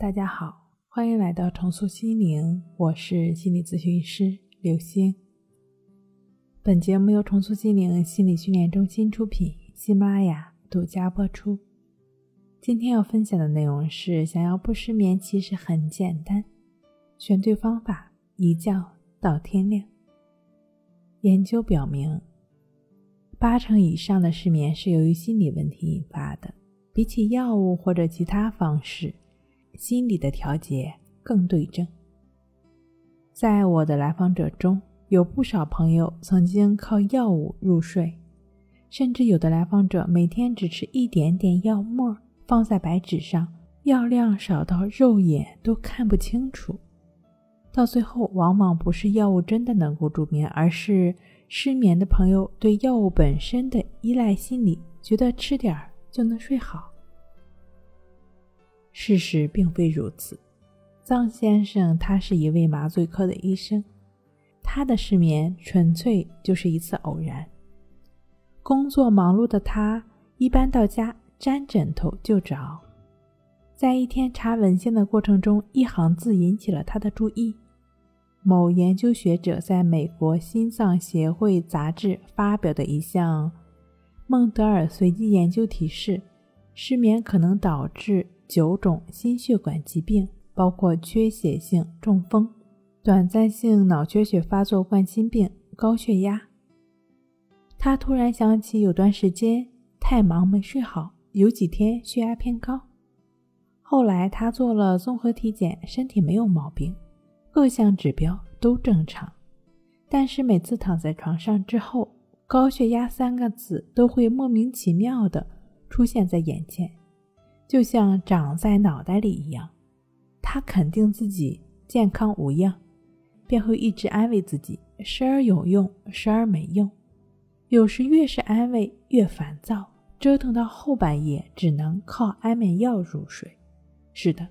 大家好，欢迎来到重塑心灵，我是心理咨询师刘星。本节目由重塑心灵心理训练中心出品，喜马拉雅独家播出。今天要分享的内容是：想要不失眠，其实很简单，选对方法，一觉到天亮。研究表明，八成以上的失眠是由于心理问题引发的，比起药物或者其他方式。心理的调节更对症。在我的来访者中，有不少朋友曾经靠药物入睡，甚至有的来访者每天只吃一点点药末放在白纸上，药量少到肉眼都看不清楚。到最后，往往不是药物真的能够助眠，而是失眠的朋友对药物本身的依赖心理，觉得吃点儿就能睡好。事实并非如此。臧先生他是一位麻醉科的医生，他的失眠纯粹就是一次偶然。工作忙碌的他，一般到家沾枕头就着。在一天查文献的过程中，一行字引起了他的注意：某研究学者在美国心脏协会杂志发表的一项孟德尔随机研究提示，失眠可能导致。九种心血管疾病，包括缺血性中风、短暂性脑缺血发作冠心病、高血压。他突然想起，有段时间太忙没睡好，有几天血压偏高。后来他做了综合体检，身体没有毛病，各项指标都正常。但是每次躺在床上之后，高血压三个字都会莫名其妙的出现在眼前。就像长在脑袋里一样，他肯定自己健康无恙，便会一直安慰自己，时而有用，时而没用。有时越是安慰越烦躁，折腾到后半夜只能靠安眠药入睡。是的，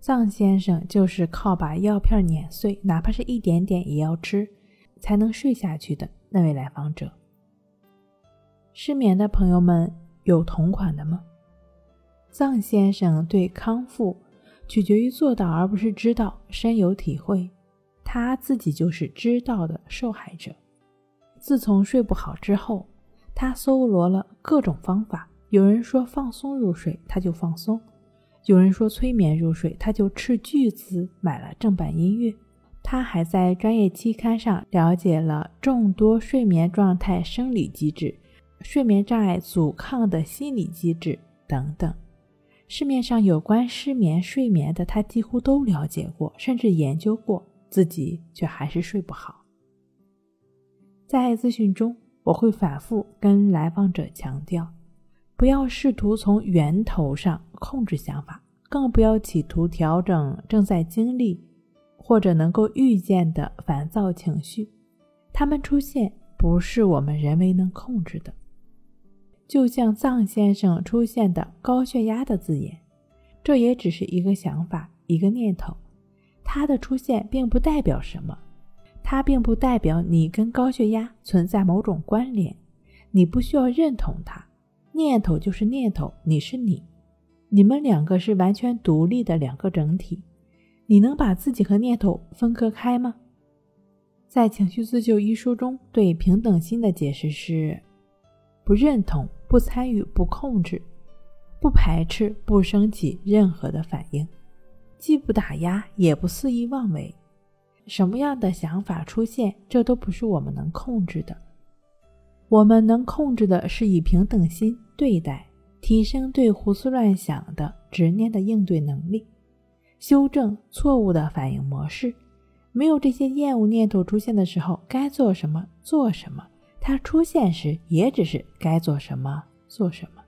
臧先生就是靠把药片碾碎，哪怕是一点点也要吃，才能睡下去的那位来访者。失眠的朋友们有同款的吗？臧先生对康复取决于做到而不是知道深有体会，他自己就是知道的受害者。自从睡不好之后，他搜罗了各种方法。有人说放松入睡，他就放松；有人说催眠入睡，他就斥巨资买了正版音乐。他还在专业期刊上了解了众多睡眠状态生理机制、睡眠障碍阻抗的心理机制等等。市面上有关失眠、睡眠的，他几乎都了解过，甚至研究过，自己却还是睡不好。在咨询中，我会反复跟来访者强调，不要试图从源头上控制想法，更不要企图调整正在经历或者能够预见的烦躁情绪，它们出现不是我们人为能控制的。就像臧先生出现的高血压的字眼，这也只是一个想法，一个念头。它的出现并不代表什么，它并不代表你跟高血压存在某种关联，你不需要认同它。念头就是念头，你是你，你们两个是完全独立的两个整体。你能把自己和念头分割开吗？在《情绪自救》一书中，对平等心的解释是：不认同。不参与，不控制，不排斥，不升起任何的反应，既不打压，也不肆意妄为。什么样的想法出现，这都不是我们能控制的。我们能控制的是以平等心对待，提升对胡思乱想的执念的应对能力，修正错误的反应模式。没有这些厌恶念头出现的时候，该做什么做什么。它出现时，也只是该做什么做什么。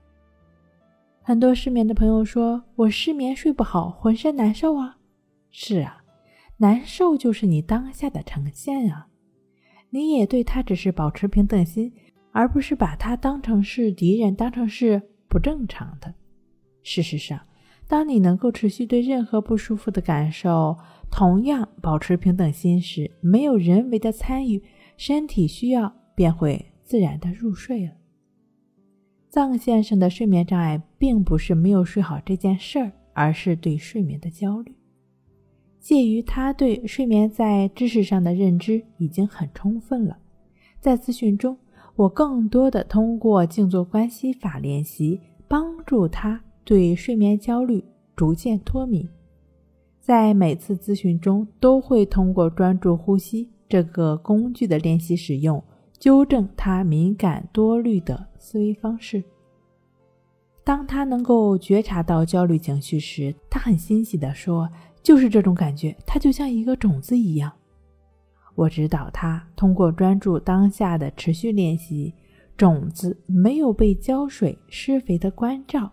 很多失眠的朋友说：“我失眠睡不好，浑身难受啊。”是啊，难受就是你当下的呈现啊。你也对他只是保持平等心，而不是把他当成是敌人，当成是不正常的。事实上，当你能够持续对任何不舒服的感受同样保持平等心时，没有人为的参与，身体需要。便会自然的入睡了。臧先生的睡眠障碍并不是没有睡好这件事儿而是对睡眠的焦虑。介于他对睡眠在知识上的认知已经很充分了，在咨询中，我更多的通过静坐关系法练习，帮助他对睡眠焦虑逐渐脱敏。在每次咨询中，都会通过专注呼吸这个工具的练习使用，纠正他敏感多虑的思维方式。当他能够觉察到焦虑情绪时，他很欣喜地说：“就是这种感觉，它就像一个种子一样。”我指导他通过专注当下的持续练习，种子没有被浇水施肥的关照，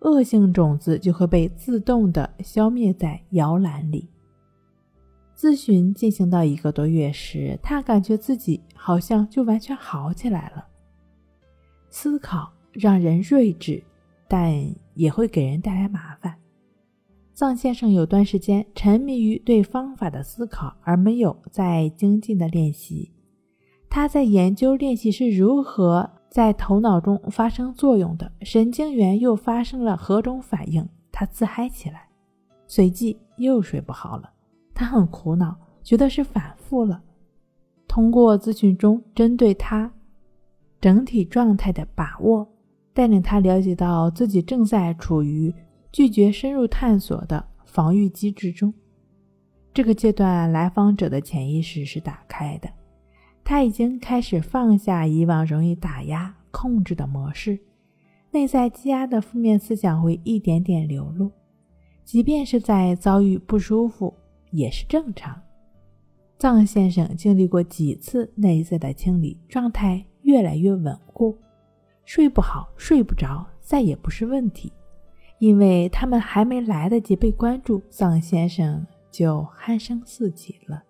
恶性种子就会被自动的消灭在摇篮里。咨询进行到一个多月时，他感觉自己好像就完全好起来了。思考让人睿智。但也会给人带来麻烦。藏先生有段时间沉迷于对方法的思考，而没有在精进的练习。他在研究练习是如何在头脑中发生作用的，神经元又发生了何种反应。他自嗨起来，随即又睡不好了。他很苦恼，觉得是反复了。通过咨询中针对他整体状态的把握。带领他了解到自己正在处于拒绝深入探索的防御机制中。这个阶段，来访者的潜意识是打开的，他已经开始放下以往容易打压、控制的模式，内在积压的负面思想会一点点流露，即便是在遭遇不舒服也是正常。藏先生经历过几次内在的清理，状态越来越稳固。睡不好、睡不着，再也不是问题，因为他们还没来得及被关注，藏先生就鼾声四起了。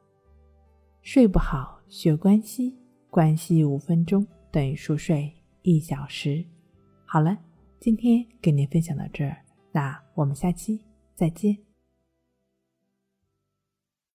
睡不好，学关系，关系五分钟等于熟睡一小时。好了，今天跟您分享到这儿，那我们下期再见。